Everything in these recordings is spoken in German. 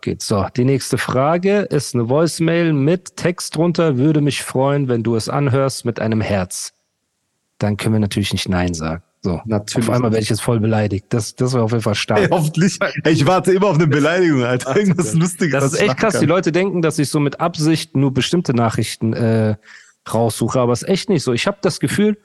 Geht so. Die nächste Frage ist eine Voicemail mit Text drunter. Würde mich freuen, wenn du es anhörst mit einem Herz. Dann können wir natürlich nicht Nein sagen. So, Natürlich. Auf einmal werde ich jetzt voll beleidigt. Das, das war auf jeden Fall stark. Ey, hoffentlich. Ich warte immer auf eine Beleidigung, Alter. Irgendwas Lustiges. Das ist echt krass. machen Die kann. Leute denken, dass ich so mit Absicht nur bestimmte Nachrichten äh, raussuche, aber es ist echt nicht so. Ich habe das Gefühl,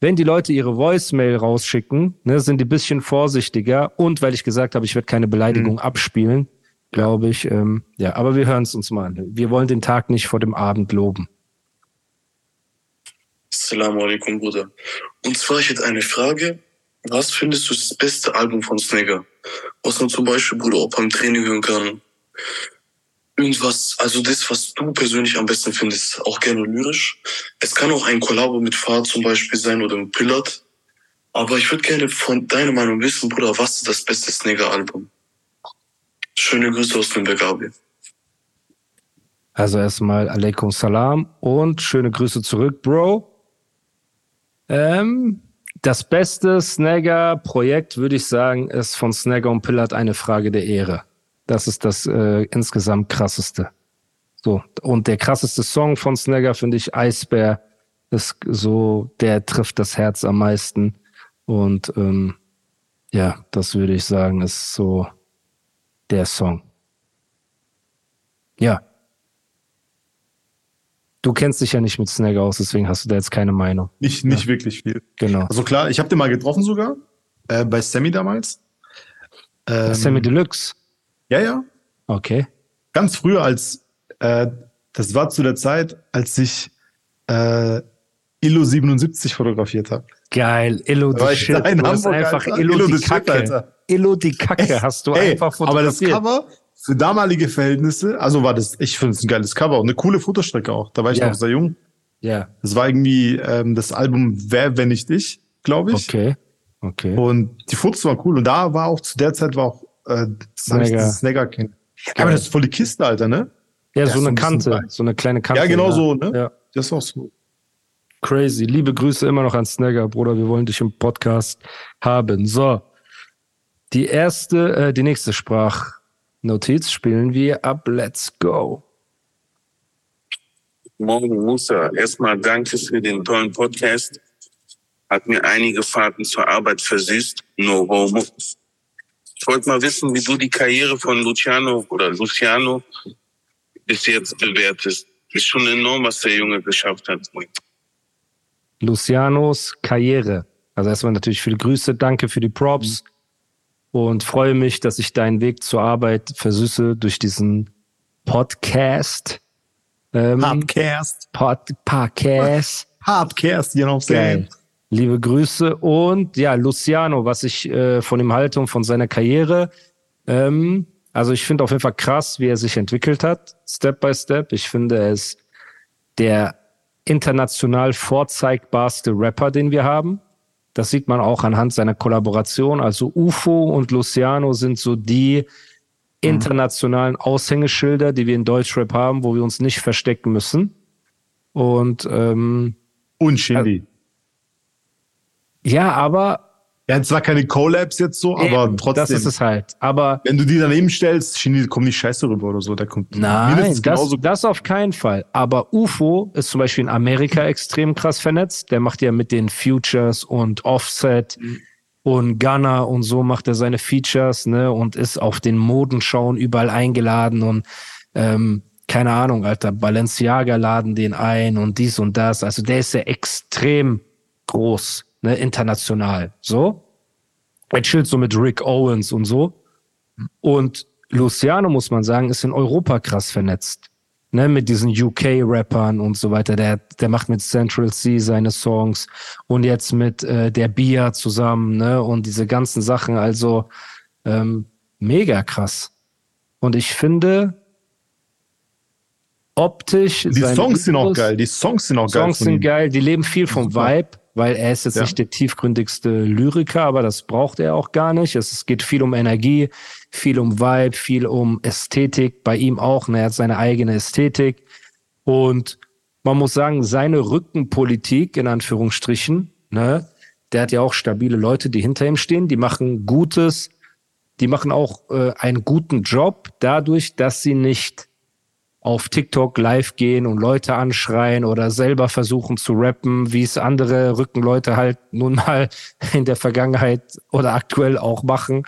wenn die Leute ihre Voicemail rausschicken, ne, sind die bisschen vorsichtiger. Und weil ich gesagt habe, ich werde keine Beleidigung abspielen, glaube ich. Ähm, ja, aber wir hören es uns mal an. Wir wollen den Tag nicht vor dem Abend loben. Assalamu alaikum, Bruder. Und zwar, ich hätte eine Frage. Was findest du das beste Album von Snagger? Was man zum Beispiel, Bruder, auch beim Training hören kann. Irgendwas, also das, was du persönlich am besten findest, auch gerne lyrisch. Es kann auch ein Kollabo mit Fahrt zum Beispiel sein oder mit Pillard. Aber ich würde gerne von deiner Meinung wissen, Bruder, was ist das beste Snagger-Album? Schöne Grüße aus Nürnberg, Abi. Also erstmal Alaikum Salam und schöne Grüße zurück, Bro. Ähm, das beste Snagger-Projekt, würde ich sagen, ist von Snagger und Pillard eine Frage der Ehre. Das ist das äh, insgesamt krasseste. So. Und der krasseste Song von Snagger finde ich Eisbär. Ist so, der trifft das Herz am meisten. Und ähm, ja, das würde ich sagen, ist so der Song. Ja. Du kennst dich ja nicht mit Snagger aus, deswegen hast du da jetzt keine Meinung. Nicht, nicht wirklich viel. Genau. Also klar, ich habe den mal getroffen sogar. Äh, bei Sammy damals. Ähm, Sammy Deluxe. Ja, ja. Okay. Ganz früher als, äh, das war zu der Zeit, als ich äh, Illo 77 fotografiert habe. Geil. Illo die Shit. da in Du hast Hamburg, einfach Alter. Illo, Illo die Kacke. Alter. Illo die Kacke hast du Ey, einfach aber das fotografiert. Cover für damalige Verhältnisse, also war das, ich finde es ein geiles Cover und eine coole Fotostrecke auch. Da war ich Ja. noch sehr jung. ja. Das war irgendwie ähm, das Album Wer, wenn nicht ich, glaube ich. Okay. Okay. Und die Fotos waren cool. Und da war auch, zu der Zeit war auch äh, Snagger. Snagger kennen. Aber das ist voll die Kiste, Alter, ne? ja, der so eine Kante. So eine kleine Kante. Ja, genau so, ne? Ja. Das ist auch so. Crazy. Liebe Grüße immer noch an Snagger, Bruder. Wir wollen dich im Podcast haben. So. Die erste, äh, die nächste Sprachnotiz spielen wir ab. Let's go. Morgen Musa, erstmal danke für den tollen Podcast. Hat mir einige Fahrten zur Arbeit versüßt. No homo. Ich wollte mal wissen, wie du die Karriere von Luciano oder Luciano bis jetzt bewertest. Ist schon enorm, was der Junge geschafft hat. Lucianos Karriere. Also erstmal natürlich viele Grüße, danke für die Props und freue mich, dass ich deinen Weg zur Arbeit versüße durch diesen Podcast. Ähm, Hardcast. Pod, Podcast. Hardcast, you know what I'm saying? Liebe Grüße und ja, Luciano, was ich äh, von ihm halte und von seiner Karriere. Ähm, also ich finde auf jeden Fall krass, wie er sich entwickelt hat, Step by Step. Ich finde, er ist der international vorzeigbarste Rapper, den wir haben. Das sieht man auch anhand seiner Kollaboration. Also UFO und Luciano sind so die internationalen Aushängeschilder, die wir in Deutschrap haben, wo wir uns nicht verstecken müssen. Und ähm, Und Shindy. ja, aber Hat zwar keine Collabs jetzt so, aber trotzdem. Das ist es halt. Aber wenn du die daneben stellst, Shindy kommt nicht scheiße rüber oder so. Der kommt nein, das, das auf keinen Fall. Aber UFO ist zum Beispiel in Amerika extrem krass vernetzt. Der macht ja mit den Futures und Offset und Gunner und so macht er seine Features, ne, und ist auf den Modenschauen überall eingeladen und ähm, keine Ahnung, Alter, Balenciaga laden den ein und dies und das. Also der ist ja extrem groß, ne, international. So. Er chillt so mit Rick Owens und so. Und Luciano, muss man sagen, ist in Europa krass vernetzt. Ne, mit diesen UK-Rappern und so weiter. Der, der macht mit Central C seine Songs und jetzt mit äh, der Bia zusammen, ne, und diese ganzen Sachen. Also ähm, mega krass. Und ich finde, optisch. Die Songs sind auch geil. Die Songs sind auch geil. Songs sind geil. Die leben viel vom Vibe, weil er ist jetzt ja. nicht der tiefgründigste Lyriker, aber das braucht er auch gar nicht. Es geht viel um Energie, viel um Vibe, viel um Ästhetik. Bei ihm auch. Ne? Er hat seine eigene Ästhetik. Und man muss sagen, seine Rückenpolitik, in Anführungsstrichen, ne, der hat ja auch stabile Leute, die hinter ihm stehen, die machen Gutes, die machen auch äh, einen guten Job dadurch, dass sie nicht auf TikTok live gehen und Leute anschreien oder selber versuchen zu rappen, wie es andere Rückenleute halt nun mal in der Vergangenheit oder aktuell auch machen.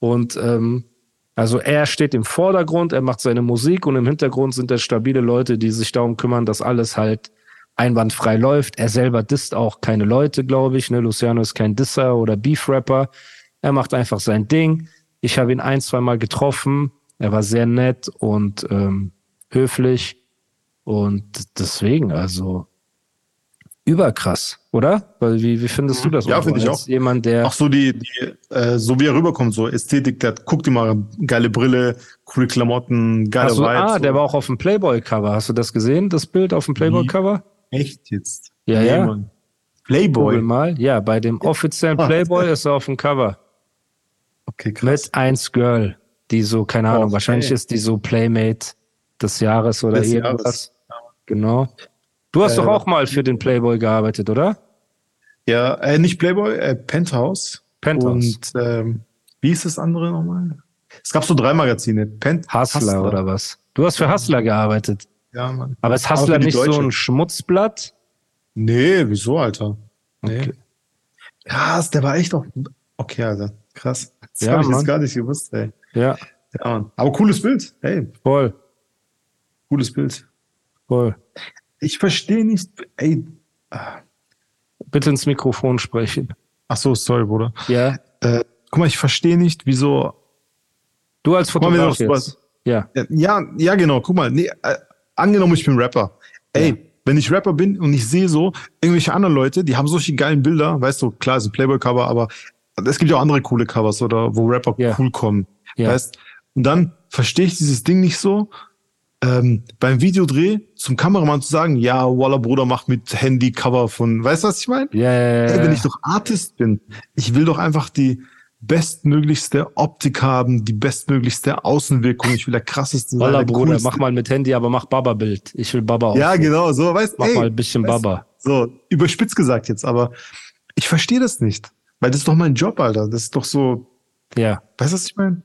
Und ähm, also er steht im Vordergrund, er macht seine Musik und im Hintergrund sind da stabile Leute, die sich darum kümmern, dass alles halt einwandfrei läuft. Er selber disst auch keine Leute, glaube ich. Ne? Luciano ist kein Disser oder Beef-Rapper. Er macht einfach sein Ding. Ich habe ihn ein, zwei Mal getroffen. Er war sehr nett und ähm, höflich und deswegen, also überkrass, oder? Weil wie, wie findest du das? Ja, finde ich auch. Jemand, der auch so die, die äh, so wie er rüberkommt, so Ästhetik, der guckt immer geile Brille, coole Klamotten, geile also, Vibes. Ah, so. der war auch auf dem Playboy-Cover. Hast du das gesehen, das Bild auf dem Playboy-Cover? Echt jetzt? Ja, nee, ja. Mann. Playboy. Mal. Ja, bei dem offiziellen Playboy ist er auf dem Cover. Okay, krass. Mit eins Girl, die so, keine Ahnung, oh, wahrscheinlich ist die so Playmate des Jahres oder des irgendwas. Jahres. Genau. Du hast äh, doch auch mal für den Playboy gearbeitet, oder? Ja, äh, nicht Playboy, äh, Penthouse. Penthouse. Und ähm, wie ist das andere nochmal? Es gab so drei Magazine. Pent Hustler, Hustler, oder was? Du hast für Hustler gearbeitet. Ja, Mann. Aber ist Hustler nicht Deutsche. so ein Schmutzblatt? Nee, wieso, Alter? Nee. Okay. Krass, der war echt auch. Okay, Alter. Krass. Das ja, habe ich jetzt gar nicht gewusst, ey. Ja. Ja, Mann. Aber cooles Bild. Hey. Voll. Cooles Bild. Voll. Ich verstehe nicht, ey. Bitte ins Mikrofon sprechen. Ach so, sorry, Bruder. Ja. Äh, guck mal, ich verstehe nicht, wieso. Du als Fotograf mal, jetzt. Ja. ja. Ja, genau. Guck mal, nee, äh, angenommen, ich bin Rapper. Ey, ja. wenn ich Rapper bin und ich sehe so irgendwelche anderen Leute, die haben solche geilen Bilder, weißt du, klar, ist ein Playboy-Cover, aber es gibt ja auch andere coole Covers oder wo Rapper ja. cool kommen. Ja. Weißt? Und dann verstehe ich dieses Ding nicht so ähm, beim Videodreh zum Kameramann zu sagen, ja, Walla Bruder macht mit Handy Cover von, weißt du, was ich meine? Ja, ja, ja. Wenn ich doch Artist bin, ich will doch einfach die bestmöglichste Optik haben, die bestmöglichste Außenwirkung. Ich will der krasseste Walla sein. Bruder, coolste. mach mal mit Handy, aber mach Baba-Bild. Ich will Baba auch. Ja, genau, so, weißt du. Mach ey, mal ein bisschen Baba. So, überspitzt gesagt jetzt, aber ich verstehe das nicht. Weil das ist doch mein Job, Alter. Das ist doch so. Ja. Weißt du, was ich meine?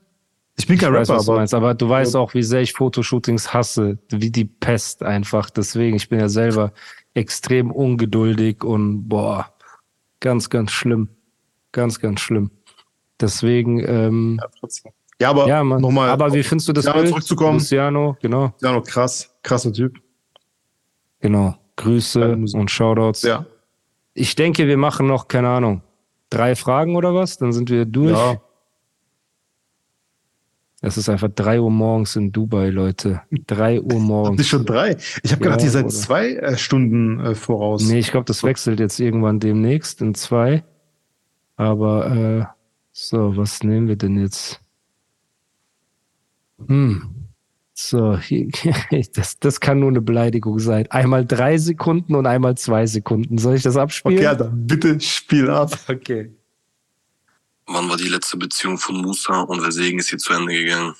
Ich bin kein ich Rapper, weiß, aber, du meinst, aber du weißt auch, wie sehr ich Fotoshootings hasse, wie die Pest einfach. Deswegen, ich bin ja selber extrem ungeduldig und boah, ganz, ganz schlimm. Ganz, ganz schlimm. Deswegen, ähm, ja. Ja, aber ja, nochmal. Aber wie findest du das Bild? zurückzukommen. Luciano, genau. Luciano, krass, krasser Typ. Genau. Grüße und Shoutouts. Ja. Ich denke, wir machen noch, keine Ahnung, drei Fragen oder was? Dann sind wir durch. Ja. Es ist einfach drei Uhr morgens in Dubai, Leute. Drei Uhr morgens. Habt ihr schon drei? Ich habe ja, gedacht, ihr seid zwei äh, Stunden äh, voraus. Nee, ich glaube, das wechselt jetzt irgendwann demnächst in zwei. Aber äh, so, was nehmen wir denn jetzt? Hm. So, das, das kann nur eine Beleidigung sein. Einmal drei Sekunden und einmal zwei Sekunden. Soll ich das abspielen? Okay, dann bitte spiel ab. Okay. Wann war die letzte Beziehung von Musa und weswegen ist sie zu Ende gegangen?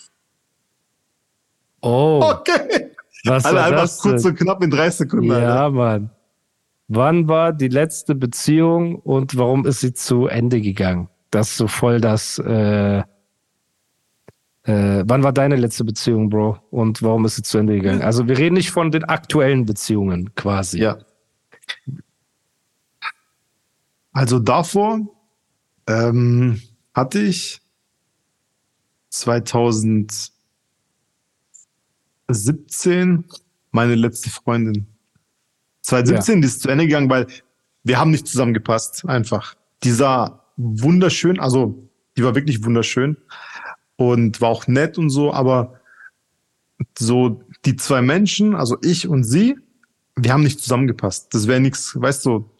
Oh. Okay. Was Alle einfach das kurz und knapp in drei Sekunden. Ja, Alter. Mann. Wann war die letzte Beziehung und warum ist sie zu Ende gegangen? Das ist so voll das. Äh, äh, wann war deine letzte Beziehung, Bro? Und warum ist sie zu Ende gegangen? Also wir reden nicht von den aktuellen Beziehungen quasi. Ja. Also davor ähm, hatte ich 2000, 2017 meine letzte Freundin. 2017 die ist zu Ende gegangen, weil wir haben nicht zusammengepasst, einfach. Die sah wunderschön, also die war wirklich wunderschön und war auch nett und so, aber so die zwei Menschen, also ich und sie, wir haben nicht zusammengepasst. Das wäre nichts, weißt du,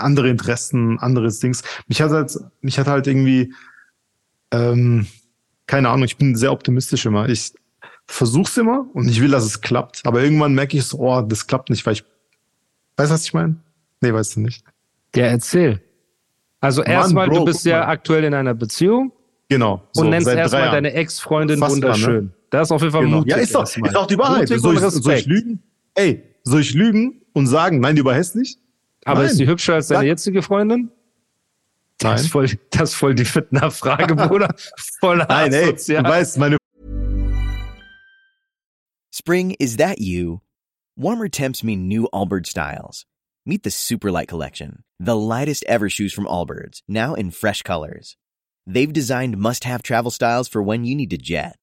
andere Interessen, anderes Dings. Mich hat halt, mich hat halt irgendwie, ähm, keine Ahnung, ich bin sehr optimistisch immer. Ich versuch's immer und ich will, dass es klappt. Aber irgendwann merke ich so, oh, das klappt nicht, weil ich, weißt du, was ich meine? Nee, weißt du nicht. Ja, erzähl. Also erstmal, du bist ja aktuell in einer Beziehung. Genau. So, und nennst erstmal deine Ex-Freundin wunderschön. Dran, ne? Das ist auf jeden Fall genau. mutig. Ja, ist doch, ist auch die Wahrheit. Soll ich, soll ich lügen? Ey, soll ich lügen und sagen, nein, die war hässlich? Aber Nein. ist die hübscher als deine Sag. jetzige Freundin? Das ist voll, das ist voll die Fitner-Frage, Bruder. Voll Nein, ey, du weißt, meine Spring, is that you? Warmer temps mean new Allbirds styles. Meet the Superlight Collection, the lightest ever shoes from Allbirds, now in fresh colors. They've designed must-have travel styles for when you need to jet.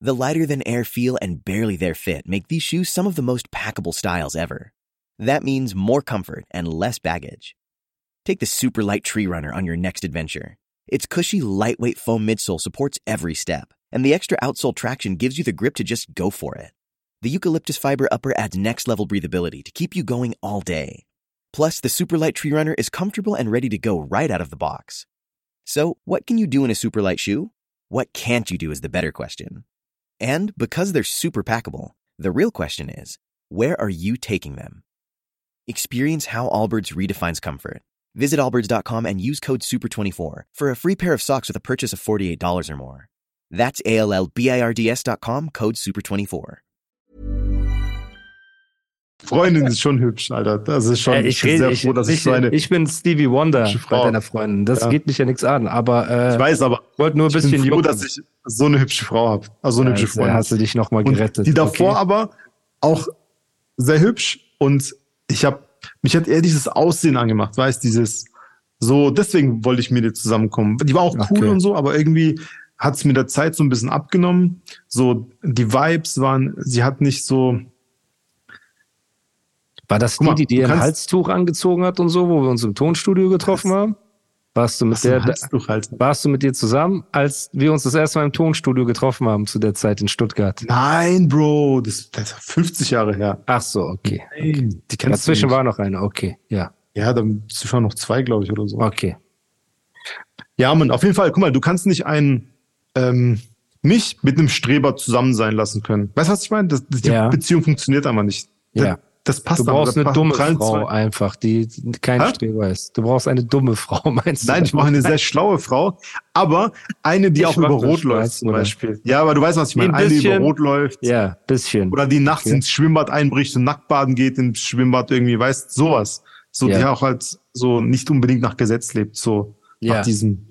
The lighter than air feel and barely there fit make these shoes some of the most packable styles ever. That means more comfort and less baggage. Take the super light tree runner on your next adventure. Its cushy, lightweight foam midsole supports every step, and the extra outsole traction gives you the grip to just go for it. The eucalyptus fiber upper adds next level breathability to keep you going all day. Plus, the super light tree runner is comfortable and ready to go right out of the box. So, what can you do in a super light shoe? What can't you do is the better question. And because they're super packable, the real question is, where are you taking them? Experience how Allbirds redefines comfort. Visit allbirds.com and use code SUPER24 for a free pair of socks with a purchase of $48 or more. That's A-L-L-B-I-R-D-S.com, code SUPER24. Freundin ist schon hübsch, Alter. Das ist schon, äh, ich, bin sehr froh, dass ich, ich so eine. Ich bin Stevie Wonder bei deiner Freundin. Das ja. geht mich ja nichts an, aber. Äh, ich weiß, aber. Ich wollte nur ein bisschen Ich bin froh, dass ich so eine hübsche Frau habe. Also so eine ja, hübsche Freundin. hast du dich nochmal gerettet. Und die davor okay. aber auch sehr hübsch und ich habe, mich hat eher dieses Aussehen angemacht, weißt, dieses, so, deswegen wollte ich mit dir zusammenkommen. Die war auch cool okay. und so, aber irgendwie hat es mit der Zeit so ein bisschen abgenommen. So, die Vibes waren, sie hat nicht so. War das die, die dir ein Halstuch angezogen hat und so, wo wir uns im Tonstudio getroffen haben? Warst du mit der, warst du mit dir zusammen, als wir uns das erste Mal im Tonstudio getroffen haben zu der Zeit in Stuttgart? Nein, Bro, das, das ist 50 Jahre her. Ach so, okay. okay. Die kennst Dazwischen war noch eine, okay, ja. Ja, dann schon noch zwei, glaube ich, oder so. Okay. Ja, man, auf jeden Fall, guck mal, du kannst nicht einen, ähm, mich mit einem Streber zusammen sein lassen können. Weißt du, was ich meine? Das, die ja. Beziehung funktioniert einfach nicht. Ja das passt Du brauchst eine dumme Frau einfach, die kein Hä? Streber ist. Du brauchst eine dumme Frau, meinst du? Nein, ich brauche eine sehr schlaue Frau, aber eine, die ich auch über Rot läuft zum Beispiel. Ja, aber du weißt, was ich meine. Eine, die über Rot läuft. Ja, bisschen. Oder die nachts okay. ins Schwimmbad einbricht und nackt baden geht ins Schwimmbad irgendwie, weißt sowas. So, ja. die auch halt so nicht unbedingt nach Gesetz lebt, so ja. nach diesem.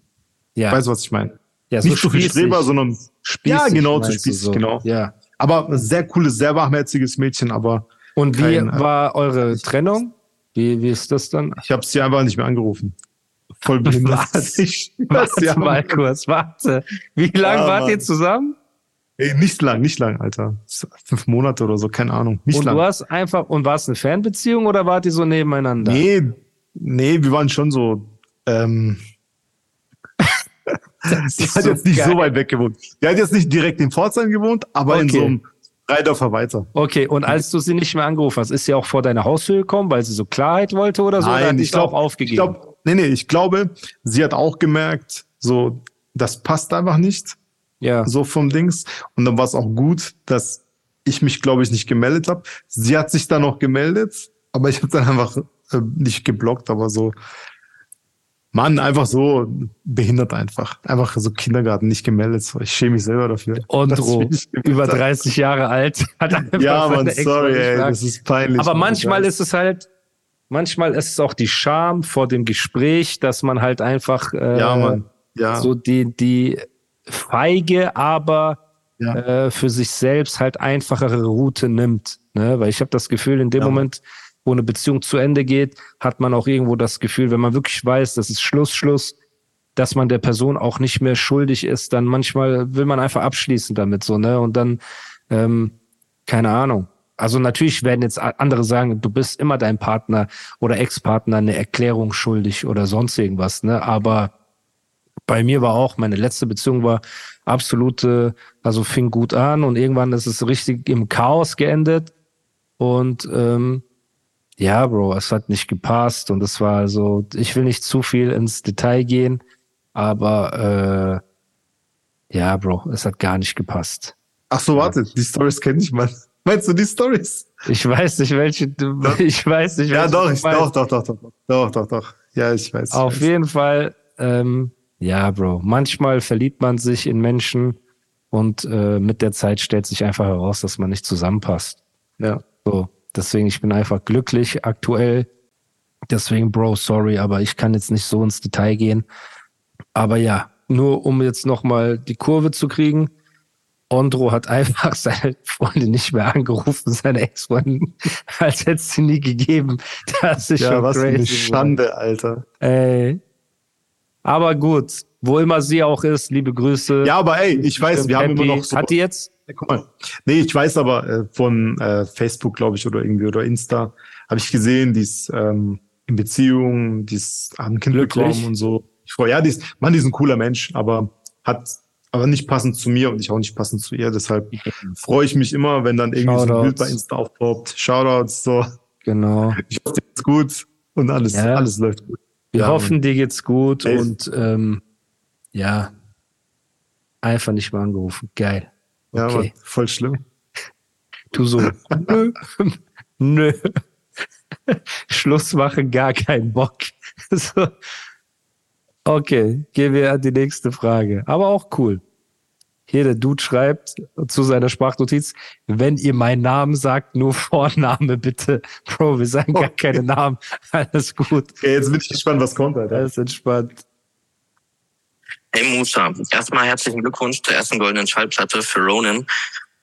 Ja. Weißt du, was ich meine? Ja, so nicht so viel Streber, sondern spießig, ja, genau, zu spießig, so. genau. Ja. Aber sehr cooles, sehr warmherziges Mädchen, aber und wie kein, war eure Trennung? Wie, wie ist das dann? Ich habe sie einfach nicht mehr angerufen. Voll behindert. Ich, warte mal kurz, warte. Wie lange ja, wart Mann. ihr zusammen? Ey, nicht lang, nicht lang, Alter. Fünf Monate oder so, keine Ahnung. Nicht und lang. du hast einfach, und war es eine Fernbeziehung oder wart ihr so nebeneinander? Nee, nee, wir waren schon so, ähm, die hat so jetzt nicht geil. so weit weg gewohnt. Die hat jetzt nicht direkt in Pforzheim gewohnt, aber okay. in so einem Drei Dörfer weiter. Okay, und als du sie nicht mehr angerufen hast, ist sie auch vor deine Haustür gekommen, weil sie so Klarheit wollte oder so? Nein, oder ich glaube aufgegeben. Ich glaub, nee, nee, ich glaube, sie hat auch gemerkt, so, das passt einfach nicht. Ja. So vom Dings. Und dann war es auch gut, dass ich mich, glaube ich, nicht gemeldet habe. Sie hat sich dann noch gemeldet, aber ich habe dann einfach äh, nicht geblockt, aber so, Mann, einfach so behindert einfach. Einfach so Kindergarten nicht gemeldet. Ich schäme mich selber dafür. Ondro, über 30 Jahre alt, hat einfach Ja, Mann, sorry, ey, das ist peinlich. Aber manchmal ist es halt, manchmal ist es auch die Scham vor dem Gespräch, dass man halt einfach äh, ja, Mann. Ja. so die, die feige, aber ja. äh, für sich selbst halt einfachere Route nimmt. Ne? Weil ich habe das Gefühl, in dem ja. Moment wo eine Beziehung zu Ende geht, hat man auch irgendwo das Gefühl, wenn man wirklich weiß, das ist Schluss, Schluss, dass man der Person auch nicht mehr schuldig ist, dann manchmal will man einfach abschließen damit so, ne? Und dann ähm, keine Ahnung. Also natürlich werden jetzt andere sagen, du bist immer dein Partner oder Ex-Partner eine Erklärung schuldig oder sonst irgendwas, ne? Aber bei mir war auch, meine letzte Beziehung war absolute, also fing gut an und irgendwann ist es richtig im Chaos geendet. Und ähm, ja, Bro, es hat nicht gepasst und es war so, ich will nicht zu viel ins Detail gehen, aber äh, ja, Bro, es hat gar nicht gepasst. Ach so, warte, die Stories kenne ich mal. Meinst du die Stories? Ich weiß nicht, welche du, ich weiß nicht, Ja, doch, ich, doch, doch, doch, doch, doch, doch, doch. Ja, ich weiß. Auf ich weiß. jeden Fall, ähm, ja, Bro. Manchmal verliebt man sich in Menschen und äh, mit der Zeit stellt sich einfach heraus, dass man nicht zusammenpasst. Ja. So, deswegen, ich bin einfach glücklich aktuell. Deswegen, Bro, sorry, aber ich kann jetzt nicht so ins Detail gehen. Aber ja, nur um jetzt nochmal die Kurve zu kriegen. Ondro hat einfach seine Freundin nicht mehr angerufen, seine Ex-Freundin, als hätte es sie nie gegeben. Das ist Ja, schon was für crazy. eine. Schande, Alter. Ey. Aber gut, wo immer sie auch ist, liebe Grüße. Ja, aber ey, ich weiß, wir haben Happy. immer noch so. Hat die jetzt? Ja, guck mal. Nee, ich weiß aber äh, von äh, Facebook, glaube ich, oder irgendwie oder Insta, habe ich gesehen, die ist ähm, in Beziehung, die ist hat ein Kind Glücklich. bekommen und so. Ich freue, ja, die ist, Mann, die ist ein cooler Mensch, aber hat aber nicht passend zu mir und ich auch nicht passend zu ihr. Deshalb freue ich mich immer, wenn dann irgendwie so ein Shoutouts. Bild bei Insta aufpoppt. Shoutouts, so. Genau. Ich hoffe, dir geht's gut und alles, Ja. alles läuft gut. Wir Ja, hoffen, dir geht's gut Ey. und ähm, ja, einfach nicht mal angerufen. Geil. Ja, Okay. voll schlimm. Du so, nö, nö. Schluss machen, gar keinen Bock. So. Okay, gehen wir an die nächste Frage. Aber auch cool. Hier der Dude schreibt zu seiner Sprachnotiz, wenn ihr meinen Namen sagt, nur Vorname bitte. Bro, wir sagen gar Okay. keine Namen. Alles gut. Okay, jetzt bin ich gespannt, was kommt, Alter. Alles entspannt. Hey Musa, erstmal herzlichen Glückwunsch zur ersten goldenen Schallplatte für Ronin.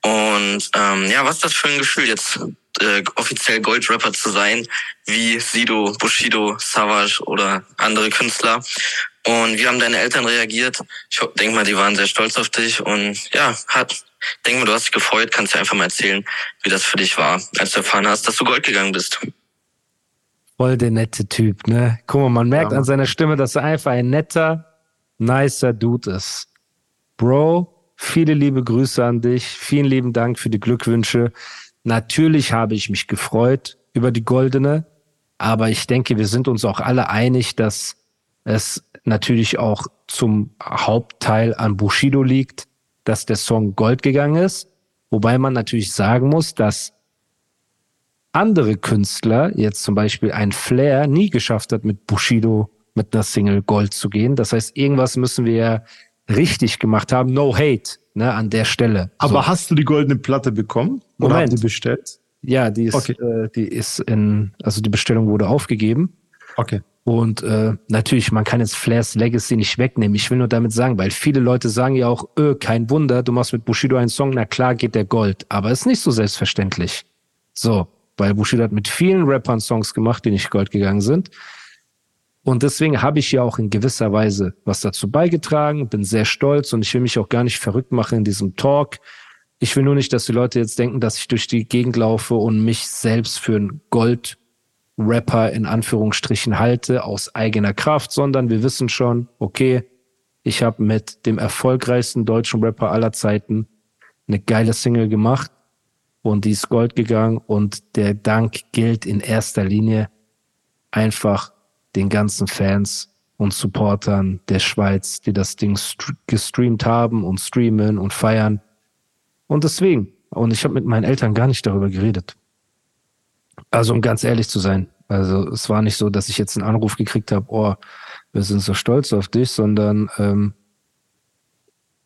Und ähm, ja, was ist das für ein Gefühl, jetzt äh, offiziell Goldrapper zu sein, wie Sido, Bushido, Savage oder andere Künstler? Und wie haben deine Eltern reagiert? Ich denke mal, die waren sehr stolz auf dich und ja, hat, denke mal, du hast dich gefreut. Kannst du einfach mal erzählen, wie das für dich war, als du erfahren hast, dass du Gold gegangen bist. Voll der nette Typ, ne? Guck mal, man merkt Ja, an seiner Stimme, dass er einfach ein netter, nicer Dude ist. Bro, viele liebe Grüße an dich. Vielen lieben Dank für die Glückwünsche. Natürlich habe ich mich gefreut über die goldene, aber ich denke, wir sind uns auch alle einig, dass es natürlich auch zum Hauptteil an Bushido liegt, dass der Song Gold gegangen ist. Wobei man natürlich sagen muss, dass andere Künstler, jetzt zum Beispiel ein Flair, nie geschafft hat, mit Bushido mit einer Single Gold zu gehen. Das heißt, irgendwas müssen wir richtig gemacht haben. No hate, ne, an der Stelle. Aber so. hast du die goldene Platte bekommen? Oder Moment. habt ihr bestellt? ja, die ist, Okay. äh, die ist in, also die Bestellung wurde aufgegeben. Okay. Und äh, natürlich, man kann jetzt Flairs Legacy nicht wegnehmen. Ich will nur damit sagen, weil viele Leute sagen ja auch, öh, kein Wunder, du machst mit Bushido einen Song, na klar geht der Gold. Aber ist nicht so selbstverständlich. So, weil Bushido hat mit vielen Rappern Songs gemacht, die nicht Gold gegangen sind. Und deswegen habe ich ja auch in gewisser Weise was dazu beigetragen, bin sehr stolz und ich will mich auch gar nicht verrückt machen in diesem Talk. Ich will nur nicht, dass die Leute jetzt denken, dass ich durch die Gegend laufe und mich selbst für einen Gold-Rapper in Anführungsstrichen halte aus eigener Kraft, sondern wir wissen schon, okay, ich habe mit dem erfolgreichsten deutschen Rapper aller Zeiten eine geile Single gemacht und die ist Gold gegangen und der Dank gilt in erster Linie einfach den ganzen Fans und Supportern der Schweiz, die das Ding st gestreamt haben und streamen und feiern. Und deswegen, und ich habe mit meinen Eltern gar nicht darüber geredet. Also um ganz ehrlich zu sein, also es war nicht so, dass ich jetzt einen Anruf gekriegt habe, oh, wir sind so stolz auf dich, sondern ähm,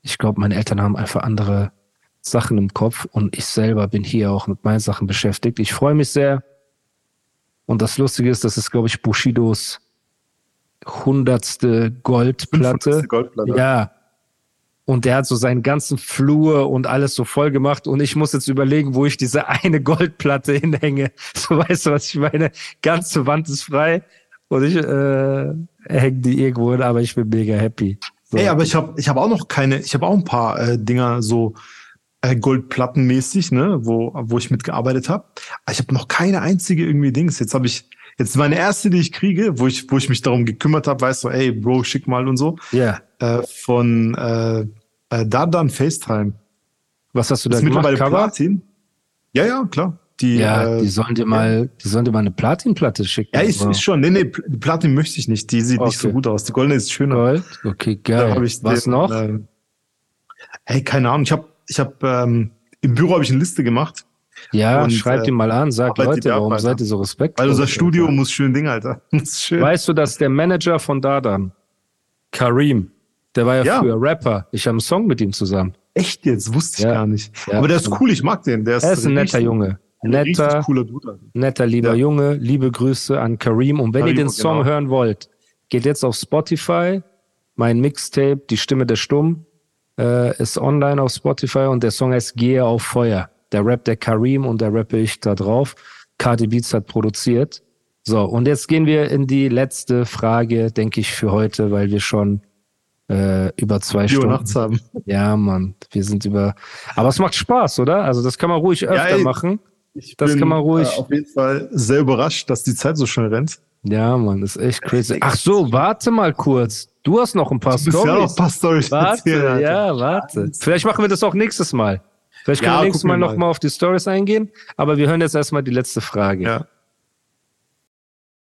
ich glaube, meine Eltern haben einfach andere Sachen im Kopf und ich selber bin hier auch mit meinen Sachen beschäftigt. Ich freue mich sehr. Und das Lustige ist, das ist, glaube ich, Bushidos hundertste Goldplatte. 500. Goldplatte. Ja. Und der hat so seinen ganzen Flur und alles so voll gemacht. Und ich muss jetzt überlegen, wo ich diese eine Goldplatte hinhänge. So weißt du, was ich meine? Ganze Wand ist frei. Und ich äh, hänge die irgendwo hin, aber ich bin mega happy. So. Ey, aber ich habe ich hab auch noch keine, ich habe auch ein paar äh, Dinger so äh, Goldplattenmäßig, ne, wo, wo ich mitgearbeitet habe. Ich habe noch keine einzige irgendwie Dings. Jetzt habe ich, jetzt meine erste, die ich kriege, wo ich, wo ich mich darum gekümmert habe, weißt du, ey, Bro, schick mal und so. Ja. Äh, von äh, äh, Dardan FaceTime. Was hast du da Das gemacht? mittlerweile? Platin. Ja, ja, klar. Die, Ja, äh, die sollen dir mal, die sollen dir mal eine Platinplatte schicken. ja, Wow. ist schon. Nee, nee, die Platin möchte ich nicht. Die sieht nicht so Okay. gut aus. Die goldene ist schöner. Gold. Okay, geil. ich Was den, noch? Ähm, hey, keine Ahnung. Ich habe, ich habe ähm, im Büro habe ich eine Liste gemacht, ja, und, schreib äh, die mal an, sag arbeitet Leute, ihr warum Alter. seid ihr so respektlos? weil unser Studio Alter? muss schön Ding, Alter. Schön. Weißt du, dass der Manager von Dadan, Karim, der war ja, Ja. früher Rapper. Ich habe einen Song mit ihm zusammen. Echt jetzt? Wusste ich Ja. gar nicht. Ja. Aber der ist cool. Ich mag den. Der ist, Er ist ein netter richtig- Junge. Netter, cooler Dude. Netter, lieber. Junge. Liebe Grüße an Karim. Und wenn ihr Karim, den Song genau. hören wollt, geht jetzt auf Spotify. Mein Mixtape, Die Stimme der Stumm, äh, ist online auf Spotify und der Song heißt Gehe auf Feuer. Der rappt der Karim und der rappe ich da drauf. Cardi Beats hat produziert. So, und jetzt gehen wir in die letzte Frage, denke ich, für heute, weil wir schon äh, über zwei Die Stunden nachts haben. ja, Mann, wir sind über. Aber es macht Spaß, oder? Also das kann man ruhig öfter ey. machen. Ich Das kann man ruhig- Äh, auf jeden Fall sehr überrascht, dass die Zeit so schnell rennt. Ja, Mann, ist echt crazy. Ach so, warte mal kurz. Du hast noch ein paar Du bist ja noch Stories. ein paar Storys Warte, ja, warte. Vielleicht machen wir das auch nächstes Mal. Vielleicht können Ja, wir nächstes Mal wir noch mal. mal auf die Stories eingehen. Aber wir hören jetzt erstmal die letzte Frage. Ja.